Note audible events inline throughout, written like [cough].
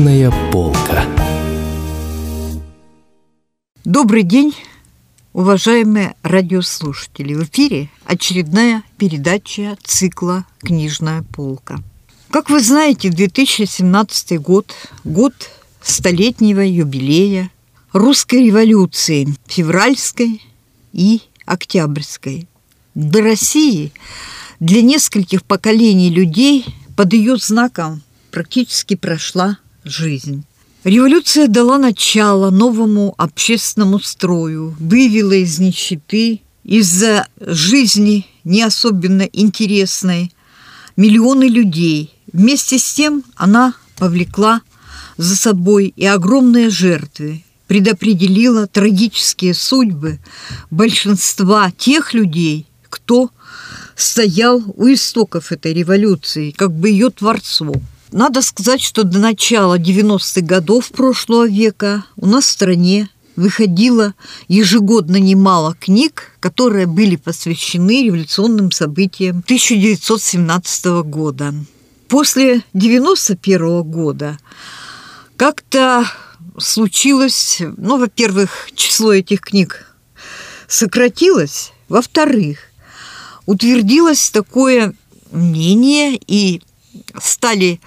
Книжная полка. Добрый день, уважаемые радиослушатели. В эфире очередная передача цикла «Книжная полка». Как вы знаете, 2017 год – год столетнего юбилея русской революции, февральской и октябрьской. Для России, для нескольких поколений людей под ее знаком практически прошла жизнь. Революция дала начало новому общественному строю, вывела из нищеты, из-за жизни не особенно интересной, миллионы людей. Вместе с тем она повлекла за собой и огромные жертвы, предопределила трагические судьбы большинства тех людей, кто стоял у истоков этой революции, как бы ее творцом. Надо сказать, что до начала 90-х годов прошлого века у нас в стране выходило ежегодно немало книг, которые были посвящены революционным событиям 1917 года. После 91 года как-то случилось, ну, во-первых, число этих книг сократилось, во-вторых, утвердилось такое мнение и стали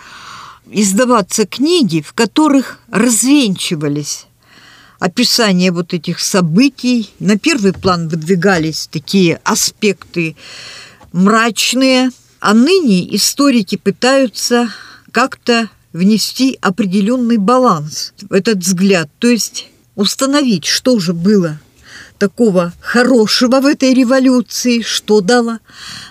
издаваться книги, в которых развенчивались описание вот этих событий. На первый план выдвигались такие аспекты мрачные, а ныне историки пытаются как-то внести определенный баланс в этот взгляд, то есть установить, что же было такого хорошего в этой революции, что дало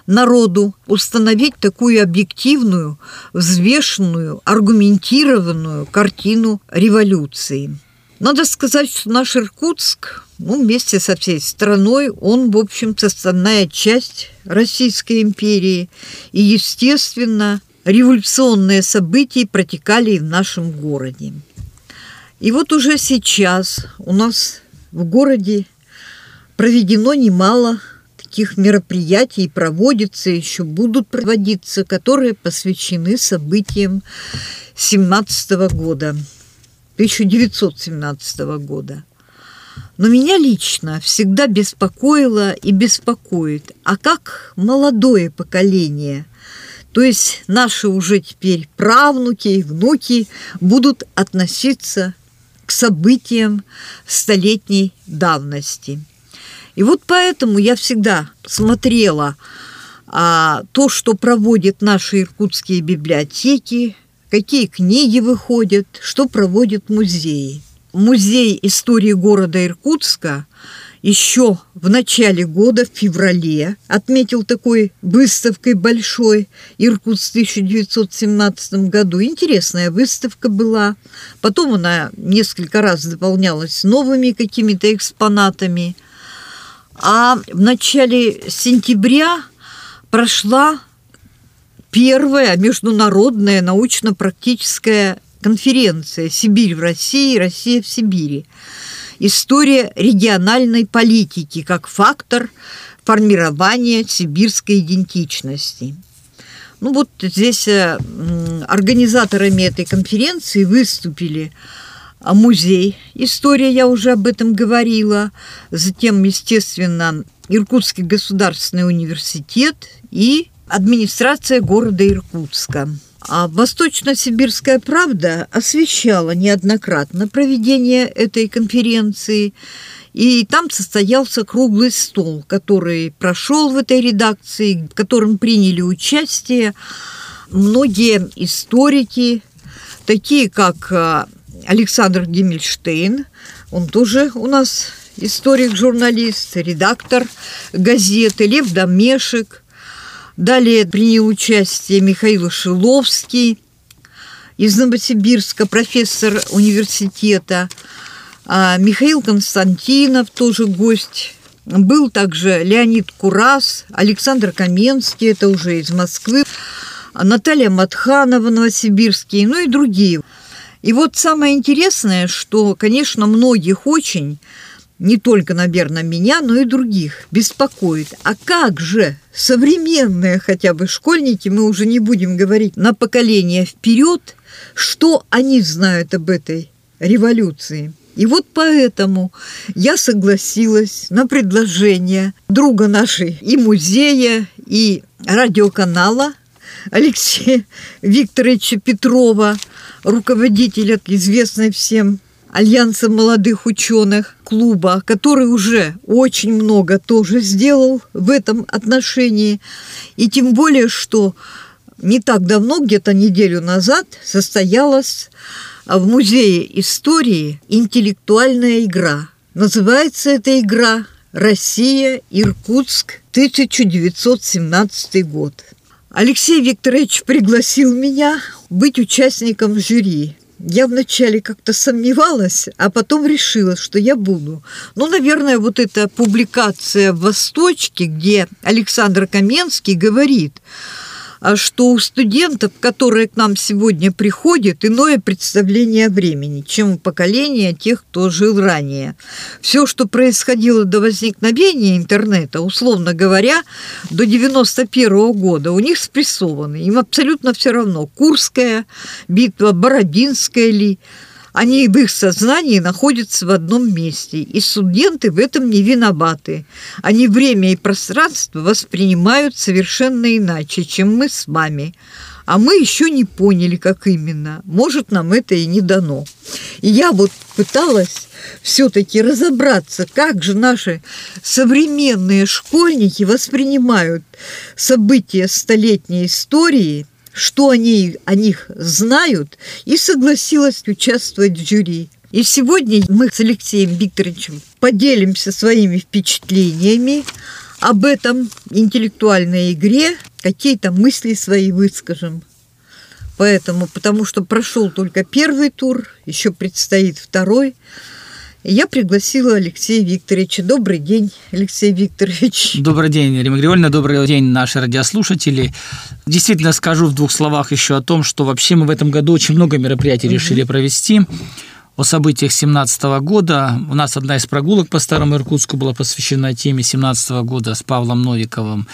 народу установить такую объективную, взвешенную, аргументированную картину революции. Надо сказать, что наш Иркутск, ну, вместе со всей страной, он, в общем, составная часть Российской империи. И, естественно, революционные события протекали и в нашем городе. И вот уже сейчас у нас в городе проведено немало таких мероприятий, проводится, еще будут проводиться, которые посвящены событиям 17 года, 1917 года. Но меня лично всегда беспокоило и беспокоит, а как молодое поколение, то есть наши уже теперь правнуки и внуки будут относиться к событиям столетней давности – и вот поэтому я всегда смотрела а, то, что проводят наши иркутские библиотеки, какие книги выходят, что проводят музеи. Музей истории города Иркутска еще в начале года, в феврале, отметил такой выставкой большой Иркутск в 1917 году. Интересная выставка была. Потом она несколько раз дополнялась новыми какими-то экспонатами – а в начале сентября прошла первая международная научно-практическая конференция «Сибирь в России, Россия в Сибири». История региональной политики как фактор формирования сибирской идентичности. Ну вот здесь э, организаторами этой конференции выступили а музей «История», я уже об этом говорила. Затем, естественно, Иркутский государственный университет и администрация города Иркутска. А «Восточно-сибирская правда» освещала неоднократно проведение этой конференции, и там состоялся круглый стол, который прошел в этой редакции, в котором приняли участие многие историки, такие как а, Александр Гиммельштейн, он тоже у нас историк, журналист, редактор газеты, Лев Домешек. Далее принял участие Михаил Шиловский из Новосибирска, профессор университета. А Михаил Константинов, тоже гость. Был также Леонид Курас, Александр Каменский, это уже из Москвы, Наталья Матханова, Новосибирский, ну и другие. И вот самое интересное, что, конечно, многих очень не только, наверное, меня, но и других беспокоит. А как же современные хотя бы школьники, мы уже не будем говорить на поколение вперед, что они знают об этой революции? И вот поэтому я согласилась на предложение друга нашей и музея, и радиоканала Алексея Викторовича Петрова, руководителя известной всем Альянса молодых ученых клуба, который уже очень много тоже сделал в этом отношении. И тем более, что не так давно, где-то неделю назад, состоялась в Музее истории интеллектуальная игра. Называется эта игра «Россия, Иркутск, 1917 год». Алексей Викторович пригласил меня быть участником жюри. Я вначале как-то сомневалась, а потом решила, что я буду. Ну, наверное, вот эта публикация в «Восточке», где Александр Каменский говорит – что у студентов, которые к нам сегодня приходят, иное представление о времени, чем у поколения тех, кто жил ранее. Все, что происходило до возникновения интернета, условно говоря, до 91 года, у них спрессованы. Им абсолютно все равно, Курская битва, Бородинская ли – они в их сознании находятся в одном месте, и студенты в этом не виноваты. Они время и пространство воспринимают совершенно иначе, чем мы с вами. А мы еще не поняли, как именно. Может, нам это и не дано. И я вот пыталась все-таки разобраться, как же наши современные школьники воспринимают события столетней истории – что они о них знают, и согласилась участвовать в жюри. И сегодня мы с Алексеем Викторовичем поделимся своими впечатлениями об этом интеллектуальной игре, какие-то мысли свои выскажем. Поэтому, потому что прошел только первый тур, еще предстоит второй – я пригласила Алексея Викторовича. Добрый день, Алексей Викторович. Добрый день, Рима Григорьевна. Добрый день, наши радиослушатели. Действительно скажу в двух словах еще о том, что вообще мы в этом году очень много мероприятий угу. решили провести о событиях 17 года. У нас одна из прогулок по Старому Иркутску была посвящена теме 17 года с Павлом Новиковым.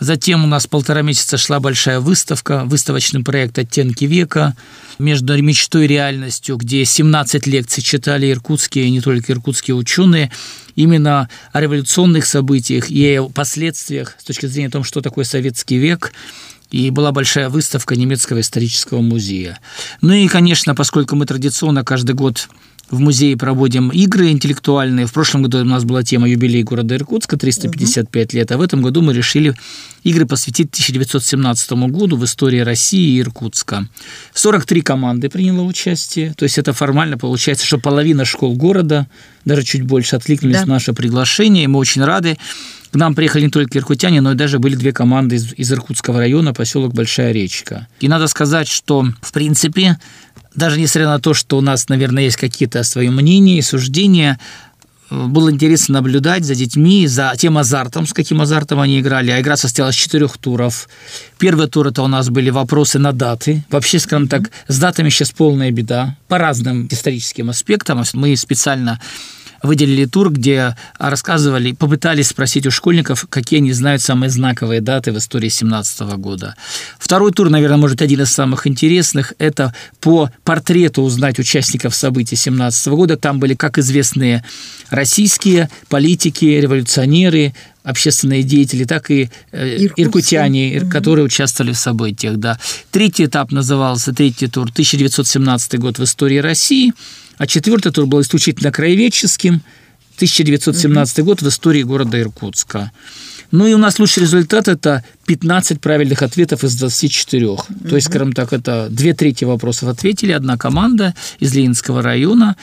Затем у нас полтора месяца шла большая выставка, выставочный проект «Оттенки века», между мечтой и реальностью, где 17 лекций читали иркутские и не только иркутские ученые, именно о революционных событиях и о последствиях с точки зрения того, что такое советский век, и была большая выставка немецкого исторического музея. Ну и, конечно, поскольку мы традиционно каждый год в музее проводим игры интеллектуальные. В прошлом году у нас была тема юбилей города Иркутска, 355 угу. лет, а в этом году мы решили игры посвятить 1917 году в истории России и Иркутска. 43 команды приняло участие, то есть это формально получается, что половина школ города, даже чуть больше, откликнулись да. на наше приглашение, и мы очень рады. К нам приехали не только иркутяне, но и даже были две команды из, из Иркутского района, поселок Большая речка. И надо сказать, что, в принципе, даже несмотря на то, что у нас, наверное, есть какие-то свои мнения и суждения, э, было интересно наблюдать за детьми, за тем азартом, с каким азартом они играли. А игра состоялась из четырех туров. Первый тур это у нас были вопросы на даты. Вообще, скажем так, с датами сейчас полная беда по разным историческим аспектам. Мы специально выделили тур, где рассказывали, попытались спросить у школьников, какие они знают самые знаковые даты в истории 17 года. Второй тур, наверное, может один из самых интересных. Это по портрету узнать участников событий 17 года. Там были как известные российские политики, революционеры, общественные деятели, так и э, иркутяне, угу. которые участвовали в событиях. Да. Третий этап назывался, третий тур, 1917 год в истории России – а четвертый тур был исключительно краеведческим, 1917 угу. год в истории города Иркутска. Ну и у нас лучший результат – это 15 правильных ответов из 24. Угу. То есть, скажем так, это две трети вопросов ответили, одна команда из Ленинского района.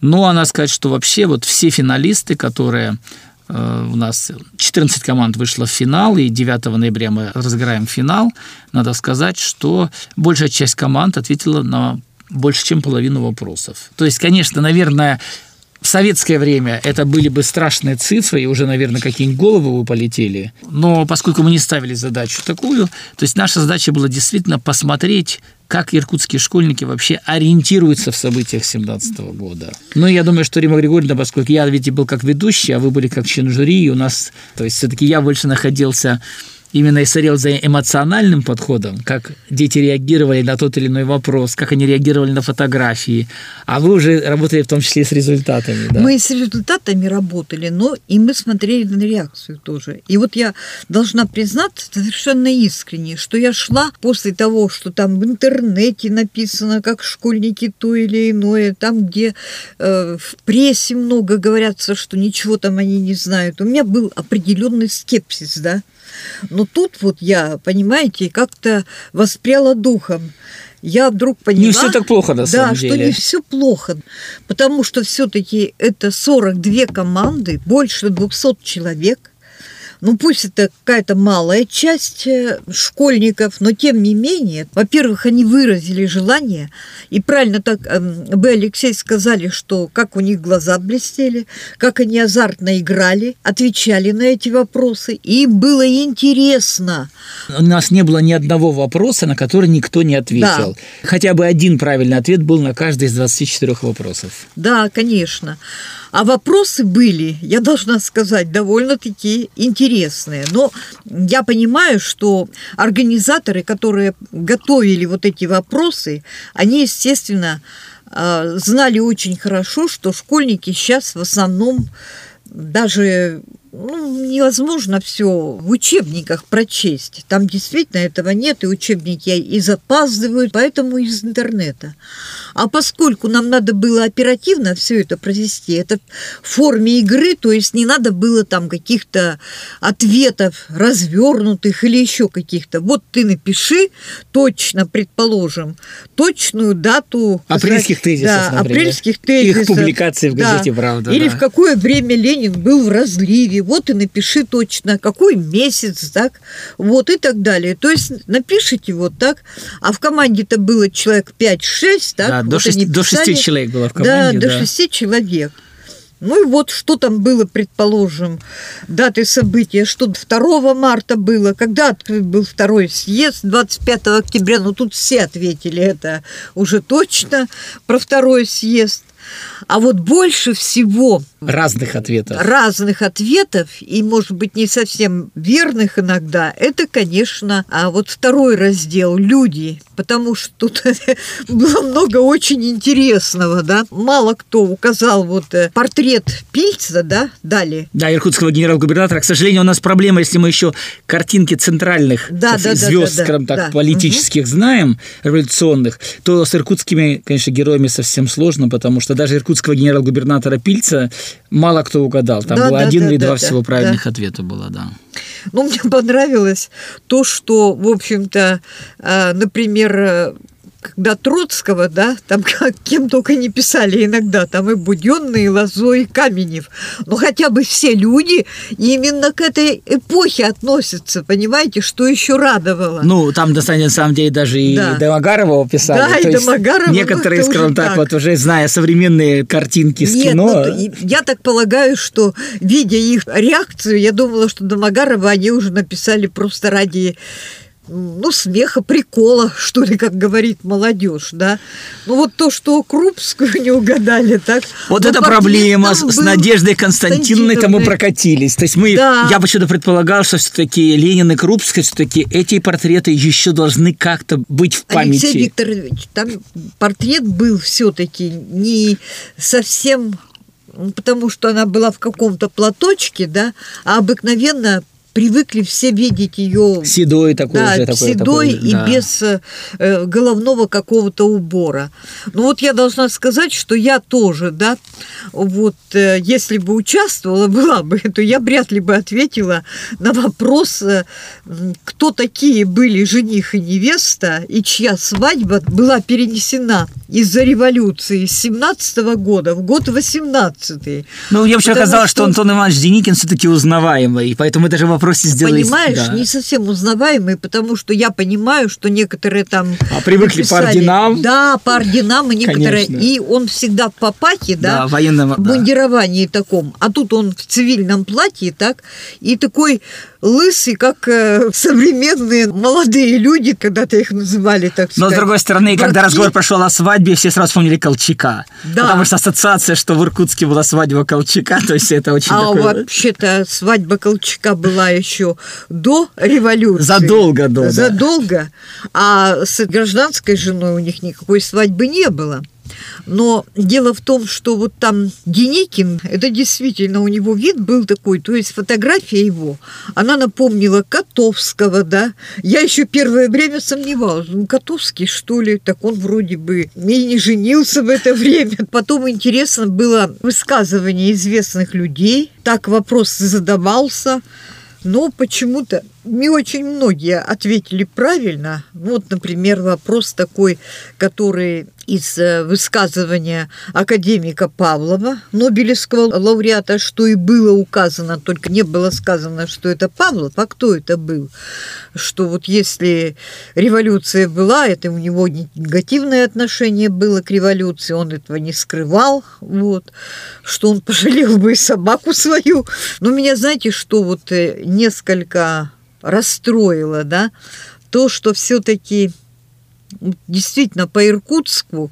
Но она сказать, что вообще вот все финалисты, которые у нас 14 команд вышло в финал, и 9 ноября мы разыграем финал. Надо сказать, что большая часть команд ответила на больше, чем половину вопросов. То есть, конечно, наверное, Советское время это были бы страшные цифры, и уже, наверное, какие-нибудь головы бы полетели. Но поскольку мы не ставили задачу такую, то есть наша задача была действительно посмотреть, как иркутские школьники вообще ориентируются в событиях 17 года. Но я думаю, что Рима Григорьевна, поскольку я ведь был как ведущий, а вы были как член жюри, и у нас, то есть все-таки я больше находился именно и смотрел за эмоциональным подходом, как дети реагировали на тот или иной вопрос, как они реагировали на фотографии. А вы уже работали в том числе и с результатами. Да? Мы с результатами работали, но и мы смотрели на реакцию тоже. И вот я должна признаться совершенно искренне, что я шла после того, что там в интернете написано, как школьники то или иное, там, где э, в прессе много говорятся, что ничего там они не знают. У меня был определенный скепсис, да. Но тут вот я, понимаете, как-то воспряла духом. Я вдруг поняла... Не все так плохо, на самом деле. Да, что не все плохо. Потому что все-таки это 42 команды, больше 200 человек – ну пусть это какая-то малая часть э, школьников, но тем не менее, во-первых, они выразили желание, и правильно так вы, эм, Алексей, сказали, что как у них глаза блестели, как они азартно играли, отвечали на эти вопросы, и им было интересно. У нас не было ни одного вопроса, на который никто не ответил. Да. Хотя бы один правильный ответ был на каждый из 24 вопросов. Да, конечно. А вопросы были, я должна сказать, довольно-таки интересные. Но я понимаю, что организаторы, которые готовили вот эти вопросы, они, естественно, а, знали очень хорошо, что школьники сейчас в основном даже ну, невозможно все в учебниках прочесть. Там действительно этого нет, и учебники и запаздывают, поэтому из интернета. А поскольку нам надо было оперативно все это провести, это в форме игры, то есть не надо было там каких-то ответов развернутых или еще каких-то. Вот ты напиши точно, предположим, точную дату апрельских тезисов, да, например. апрельских тезисов, их публикации в газете да. «Правда». Или да. в какое время Ленин был в разливе. Вот и напиши точно, какой месяц, так, вот и так далее. То есть напишите вот так, а в команде-то было человек 5-6, так, да, вот до, 6, до 6 человек было в команде. Да, да, до 6 человек. Ну и вот что там было, предположим, даты события, что 2 марта было, когда был второй съезд, 25 октября, ну тут все ответили это уже точно про второй съезд. А вот больше всего разных ответов. Разных ответов, и, может быть, не совсем верных иногда, это, конечно, а вот второй раздел «Люди», потому что тут [laughs] было много очень интересного, да. Мало кто указал вот э, портрет Пильца, да, дали. Да, иркутского генерал-губернатора. К сожалению, у нас проблема, если мы еще картинки центральных да, да, звезд, да, да, скажем так, да. политических угу. знаем, революционных, то с иркутскими, конечно, героями совсем сложно, потому что даже иркутского генерал-губернатора Пильца мало кто угадал. Там да, было да, один да, или да, два да, всего правильных да. ответа было, да. Ну, мне понравилось то, что, в общем-то, а, например, когда Троцкого, да, там [laughs] как, кем только не писали иногда, там и Буденный, и Лозо, и Каменев. Но хотя бы все люди именно к этой эпохе относятся, понимаете, что еще радовало. Ну, там, на самом деле, даже и да. Домогарова писали. Да, То и Домогарова. Некоторые, ну, скажем так, так, вот уже зная современные картинки с Нет, кино. Ну, я так полагаю, что, видя их реакцию, я думала, что Домогарова они уже написали просто ради ну, смеха, прикола, что ли, как говорит молодежь, да. Ну, вот то, что Крупскую не угадали, так. Вот это проблема с, с Надеждой Константиновной, там мы прокатились. То есть мы, да. я почему-то предполагал, что все-таки Ленин и Крупская, все-таки эти портреты еще должны как-то быть в памяти. Алексей Викторович, там портрет был все-таки не совсем потому что она была в каком-то платочке, да, а обыкновенно привыкли все видеть ее седой такой да, уже такой, седой такой, и да. без э, головного какого-то убора. Ну вот я должна сказать, что я тоже, да, вот э, если бы участвовала [laughs] была бы, то я вряд ли бы ответила на вопрос, э, кто такие были жених и невеста и чья свадьба была перенесена из-за революции с 17 года в год 18 Ну, я вообще оказалось, что... что Антон Иванович Деникин все-таки узнаваемый, поэтому это же вопросе сделали... Понимаешь, да. не совсем узнаваемый, потому что я понимаю, что некоторые там... А привыкли написали, по орденам. Да, по орденам, и некоторые... Конечно. И он всегда в папахе, да, да военном, в мундировании да. таком, а тут он в цивильном платье, так, и такой лысый, как э, современные молодые люди, когда-то их называли, так сказать. Но, с другой стороны, Братки. когда разговор прошел о свадьбе, все сразу вспомнили Колчака. Да. Потому что ассоциация, что в Иркутске была свадьба Колчака, то есть это очень А такое... вообще-то свадьба Колчака была еще до революции. Задолго до, Задолго. Да. А с гражданской женой у них никакой свадьбы не было. Но дело в том, что вот там Деникин, это действительно у него вид был такой, то есть фотография его, она напомнила Котовского, да. Я еще первое время сомневалась, ну, Котовский, что ли, так он вроде бы и не женился в это время. Потом интересно было высказывание известных людей, так вопрос задавался, но почему-то не очень многие ответили правильно. Вот, например, вопрос такой, который из э, высказывания академика Павлова, Нобелевского лауреата, что и было указано, только не было сказано, что это Павлов, а кто это был. Что вот если революция была, это у него негативное отношение было к революции, он этого не скрывал, вот, что он [laughs] пожалел бы и собаку свою. Но меня, знаете, что вот э, несколько расстроило, да, то, что все-таки действительно по Иркутску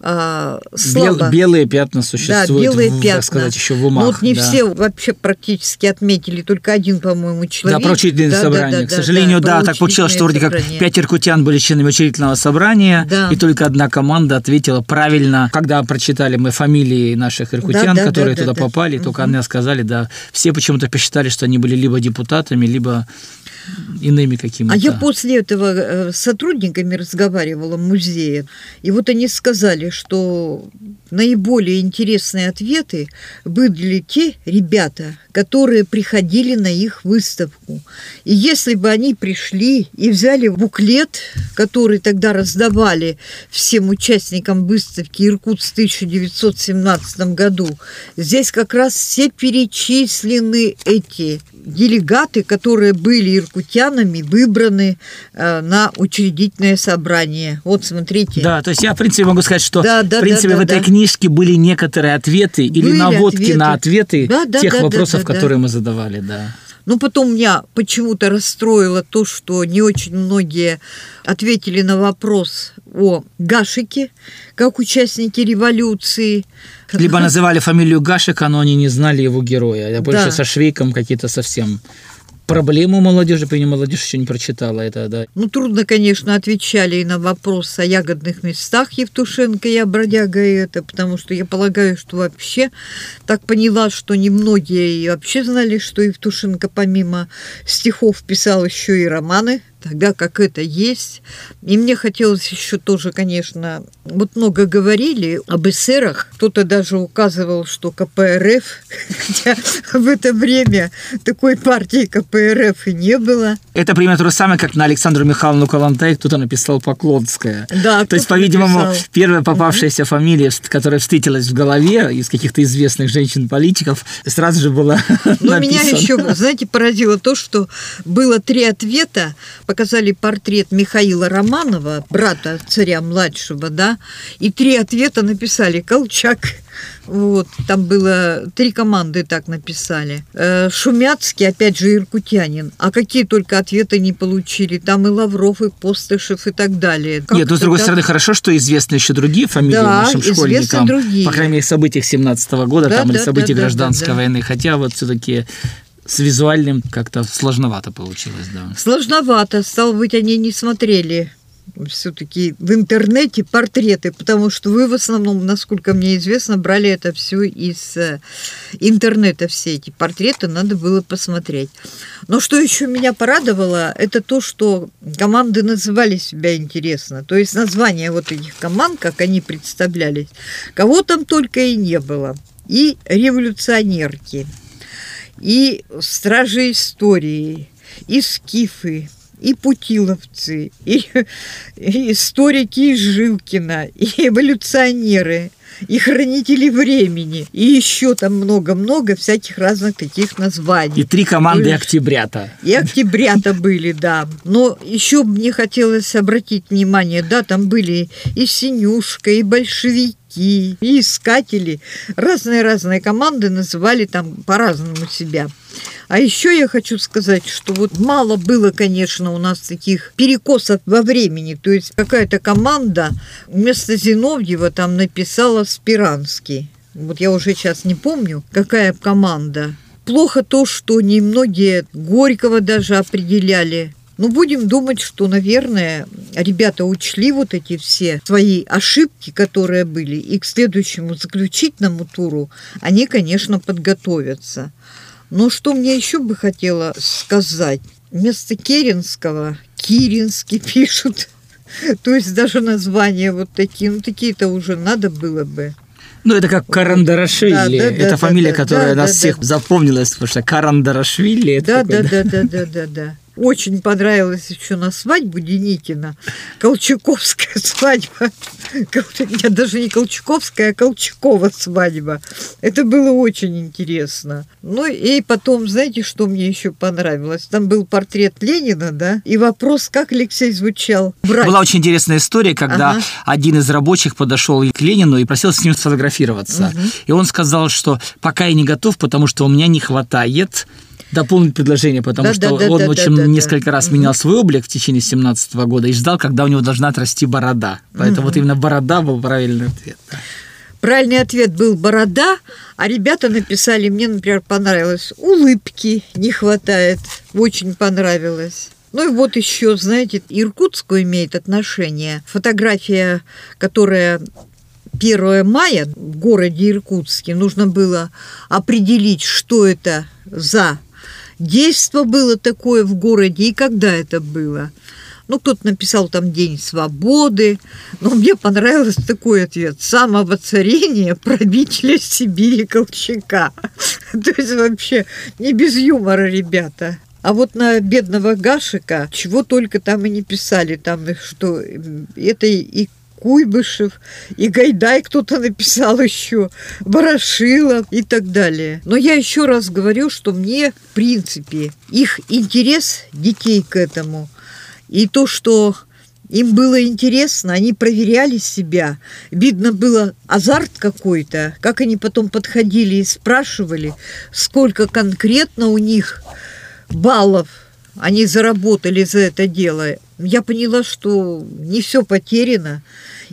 а, слабо. Бел, белые пятна существуют, да, белые в, пятна. сказать, еще в умах. Ну, вот не да. все вообще практически отметили, только один, по-моему, человек. Да, про учредительное да, собрание. Да, да, К сожалению, да, да так получилось, что вроде как пять иркутян были членами учредительного собрания, да. и только одна команда ответила правильно. Когда прочитали мы фамилии наших иркутян, да, да, которые да, туда да, попали, да. только угу. они сказали, да, все почему-то посчитали, что они были либо депутатами, либо иными какими-то. А я после этого э, с сотрудниками разговаривала в музее, и вот они сказали, что наиболее интересные ответы были те ребята, которые приходили на их выставку. И если бы они пришли и взяли буклет, который тогда раздавали всем участникам выставки «Иркут» в 1917 году, здесь как раз все перечислены эти делегаты, которые были иркутянами, выбраны э, на учредительное собрание. Вот смотрите. Да, то есть я, в принципе, могу сказать, что да, да, в принципе да, да, в этой да. книжке были некоторые ответы были или наводки ответы. на ответы да, да, тех да, вопросов, да, да, которые да. мы задавали, да. Но потом меня почему-то расстроило то, что не очень многие ответили на вопрос о Гашике, как участники революции. Либо называли фамилию Гашика, но они не знали его героя. Я больше да. со Швейком какие-то совсем проблему молодежи, по молодежь еще не прочитала это, да. Ну, трудно, конечно, отвечали и на вопрос о ягодных местах Евтушенко о бродяга и это, потому что я полагаю, что вообще так поняла, что немногие и вообще знали, что Евтушенко помимо стихов писал еще и романы, тогда как это есть. И мне хотелось еще тоже, конечно, вот много говорили об эсерах. Кто-то даже указывал, что КПРФ, [laughs] хотя в это время такой партии КПРФ и не было. Это примерно то же самое, как на Александру Михайловну Калантай кто-то написал Поклонская. Да, То есть, по-видимому, первая попавшаяся угу. фамилия, которая встретилась в голове из каких-то известных женщин-политиков, сразу же была [laughs] Ну, меня еще, знаете, поразило то, что было три ответа, по показали портрет Михаила Романова, брата царя младшего, да, и три ответа написали Колчак. Вот, там было три команды так написали. Э, Шумяцкий, опять же, иркутянин. А какие только ответы не получили. Там и Лавров, и Постышев, и так далее. Как Нет, но с другой так... стороны, хорошо, что известны еще другие фамилии да, нашим школьникам. другие. По крайней мере, событиях 17 -го года, да, там, да, или событий да, гражданской да, да, войны. Хотя вот все-таки с визуальным как-то сложновато получилось, да. Сложновато. Стало быть, они не смотрели все-таки в интернете портреты, потому что вы в основном, насколько мне известно, брали это все из э, интернета, все эти портреты надо было посмотреть. Но что еще меня порадовало, это то, что команды называли себя интересно. То есть названия вот этих команд, как они представлялись, кого там только и не было. И революционерки, и стражи истории, и скифы, и путиловцы, и, и историки из Жилкина, и эволюционеры, и хранители времени, и еще там много-много всяких разных таких названий. И три команды октябрята. И октябрята были, да. Но еще мне хотелось обратить внимание, да, там были и Синюшка, и большевики, и искатели. Разные-разные команды называли там по-разному себя. А еще я хочу сказать, что вот мало было, конечно, у нас таких перекосов во времени. То есть какая-то команда вместо Зиновьева там написала Спиранский. Вот я уже сейчас не помню, какая команда. Плохо то, что немногие Горького даже определяли. Ну, будем думать, что, наверное, ребята учли вот эти все свои ошибки, которые были, и к следующему заключительному туру они, конечно, подготовятся. Но что мне еще бы хотела сказать? Вместо Керенского Киринский [laughs] пишут. То есть даже названия вот такие, ну такие-то уже надо было бы. Ну, это как Карандарашвили. Да, да, это да, фамилия, да, которая да, нас да, всех да. запомнилась, потому что Карандарашвили. Да, да, такой, да, да, да, да, да, да. Очень понравилось еще на свадьбу Деникина. Колчаковская [laughs] свадьба. Нет, даже не Колчаковская, а Колчакова свадьба. Это было очень интересно. Ну и потом, знаете, что мне еще понравилось? Там был портрет Ленина, да, и вопрос, как Алексей звучал. Брать. Была очень интересная история, когда ага. один из рабочих подошел к Ленину и просил с ним сфотографироваться. Угу. И он сказал, что пока я не готов, потому что у меня не хватает дополнить предложение, потому да, что да, он да, очень да, несколько да. раз менял свой облик в течение 17 года и ждал, когда у него должна отрасти борода. Поэтому угу. вот именно борода был правильный ответ. Правильный ответ был борода, а ребята написали, мне, например, понравилось, улыбки не хватает, очень понравилось. Ну и вот еще, знаете, Иркутску имеет отношение. Фотография, которая 1 мая в городе Иркутске нужно было определить, что это за Действо было такое в городе и когда это было. Ну, кто-то написал там День свободы, но мне понравился такой ответ. Самого царения правителя Сибири Колчака. [laughs] То есть вообще не без юмора, ребята. А вот на бедного Гашика чего только там и не писали. Там что это и Куйбышев, и Гайдай кто-то написал еще, Ворошилов и так далее. Но я еще раз говорю, что мне, в принципе, их интерес детей к этому, и то, что им было интересно, они проверяли себя. Видно было азарт какой-то, как они потом подходили и спрашивали, сколько конкретно у них баллов они заработали за это дело. Я поняла, что не все потеряно.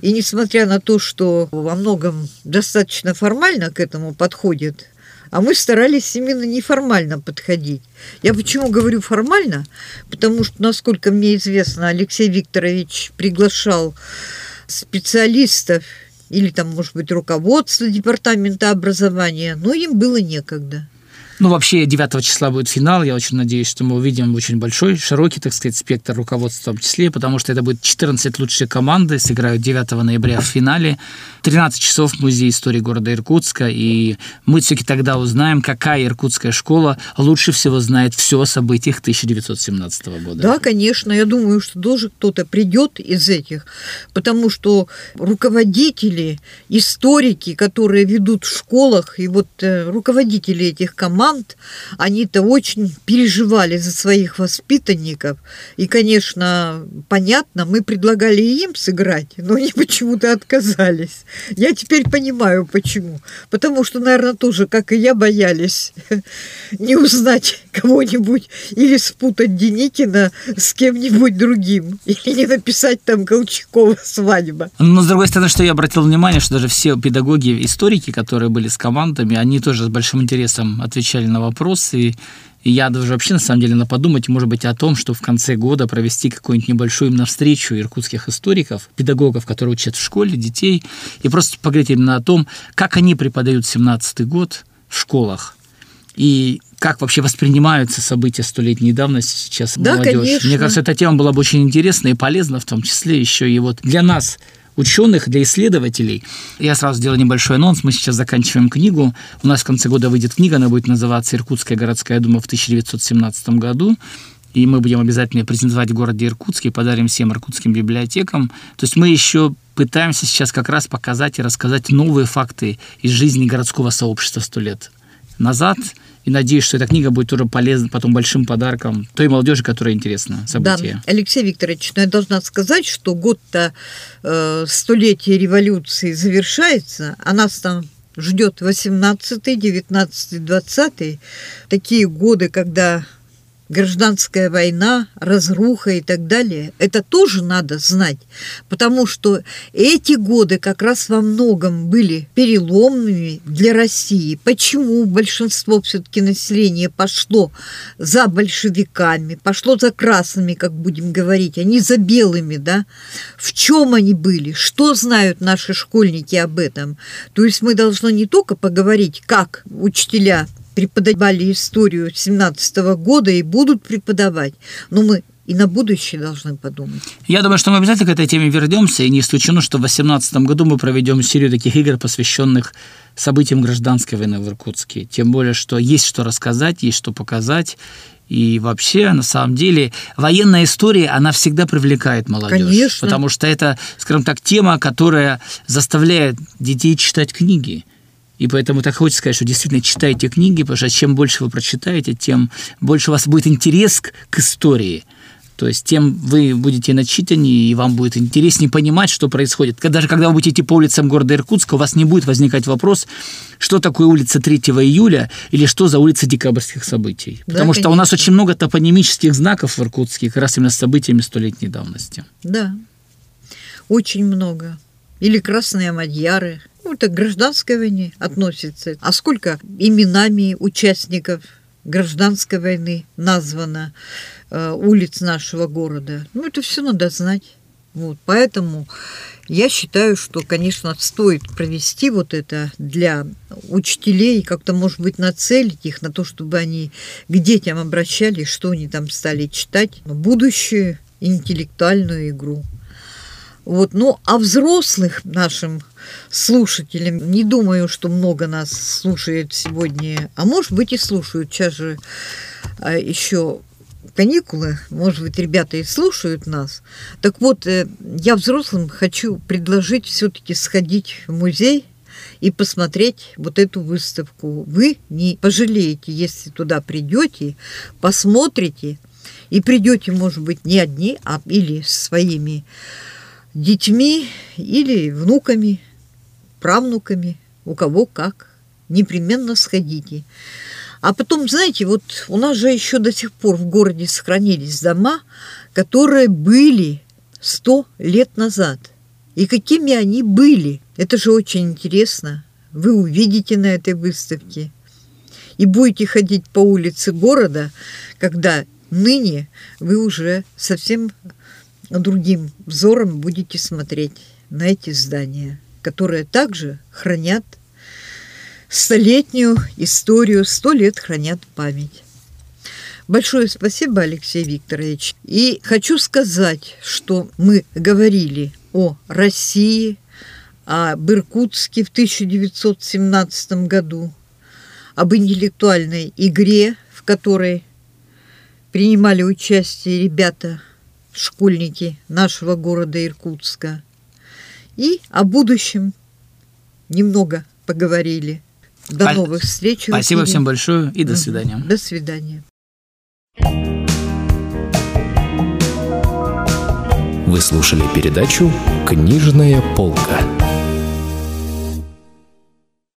И несмотря на то, что во многом достаточно формально к этому подходит, а мы старались именно неформально подходить. Я почему говорю формально? Потому что, насколько мне известно, Алексей Викторович приглашал специалистов или там, может быть, руководство департамента образования, но им было некогда. Ну, вообще, 9 числа будет финал. Я очень надеюсь, что мы увидим очень большой, широкий, так сказать, спектр руководства в том числе, потому что это будет 14 лучшие команды, сыграют 9 ноября в финале. 13 часов в Музее истории города Иркутска, и мы все-таки тогда узнаем, какая иркутская школа лучше всего знает все о событиях 1917 года. Да, конечно. Я думаю, что тоже кто-то придет из этих, потому что руководители, историки, которые ведут в школах, и вот э, руководители этих команд, команд, они-то очень переживали за своих воспитанников. И, конечно, понятно, мы предлагали им сыграть, но они [laughs] почему-то отказались. Я теперь понимаю, почему. Потому что, наверное, тоже, как и я, боялись [laughs] не узнать кого-нибудь или спутать Деникина с кем-нибудь другим, [laughs] или не написать там Колчакова свадьба. Но, с другой стороны, что я обратил внимание, что даже все педагоги, историки, которые были с командами, они тоже с большим интересом отвечали отвечали на вопросы. И я даже вообще, на самом деле, надо подумать, может быть, о том, что в конце года провести какую-нибудь небольшую именно встречу иркутских историков, педагогов, которые учат в школе, детей, и просто поговорить именно о том, как они преподают 17-й год в школах. И как вообще воспринимаются события столетней давности сейчас да, молодежь. Конечно. Мне кажется, эта тема была бы очень интересна и полезна, в том числе еще и вот для нас, ученых, для исследователей. Я сразу сделаю небольшой анонс. Мы сейчас заканчиваем книгу. У нас в конце года выйдет книга, она будет называться «Иркутская городская дума в 1917 году». и мы будем обязательно презентовать в городе Иркутске, подарим всем иркутским библиотекам. То есть мы еще пытаемся сейчас как раз показать и рассказать новые факты из жизни городского сообщества сто лет назад. И надеюсь, что эта книга будет тоже полезна потом большим подарком той молодежи, которая интересна события. Да, Алексей Викторович, но я должна сказать, что год-то э, столетие революции завершается, а нас там ждет 18, 19, 20 такие годы, когда гражданская война, разруха и так далее, это тоже надо знать, потому что эти годы как раз во многом были переломными для России. Почему большинство все-таки населения пошло за большевиками, пошло за красными, как будем говорить, а не за белыми, да? В чем они были? Что знают наши школьники об этом? То есть мы должны не только поговорить, как учителя преподавали историю 17 года и будут преподавать. Но мы и на будущее должны подумать. Я думаю, что мы обязательно к этой теме вернемся, и не исключено, что в 2018 году мы проведем серию таких игр, посвященных событиям гражданской войны в Иркутске. Тем более, что есть что рассказать, есть что показать. И вообще, на самом деле, военная история, она всегда привлекает молодежь. Конечно. Потому что это, скажем так, тема, которая заставляет детей читать книги. И поэтому так хочется сказать, что действительно читайте книги, потому что чем больше вы прочитаете, тем больше у вас будет интерес к, к истории. То есть тем вы будете начитаннее, и вам будет интереснее понимать, что происходит. Даже когда вы будете идти по улицам города Иркутска, у вас не будет возникать вопрос, что такое улица 3 июля или что за улица декабрьских событий. Да, Потому конечно. что у нас очень много топонимических знаков в Иркутске, как раз именно с событиями столетней давности. Да, очень много. Или красные мадьяры – ну, это к гражданской войне относится. А сколько именами участников гражданской войны названо э, улиц нашего города? Ну, это все надо знать. Вот, поэтому я считаю, что, конечно, стоит провести вот это для учителей, как-то, может быть, нацелить их на то, чтобы они к детям обращались, что они там стали читать, будущую интеллектуальную игру. Вот, ну, а взрослых нашим слушателям, не думаю, что много нас слушает сегодня, а может быть и слушают. Сейчас же а, еще каникулы, может быть, ребята и слушают нас. Так вот, э, я взрослым хочу предложить все-таки сходить в музей и посмотреть вот эту выставку. Вы не пожалеете, если туда придете, посмотрите и придете, может быть, не одни, а или своими детьми или внуками, правнуками, у кого как. Непременно сходите. А потом, знаете, вот у нас же еще до сих пор в городе сохранились дома, которые были сто лет назад. И какими они были. Это же очень интересно. Вы увидите на этой выставке. И будете ходить по улице города, когда ныне вы уже совсем другим взором будете смотреть на эти здания, которые также хранят столетнюю историю, сто лет хранят память. Большое спасибо, Алексей Викторович. И хочу сказать, что мы говорили о России, об Иркутске в 1917 году, об интеллектуальной игре, в которой принимали участие ребята – школьники нашего города Иркутска. И о будущем немного поговорили. До а- новых встреч. Спасибо всем большое и до свидания. До свидания. Вы слушали передачу «Книжная полка».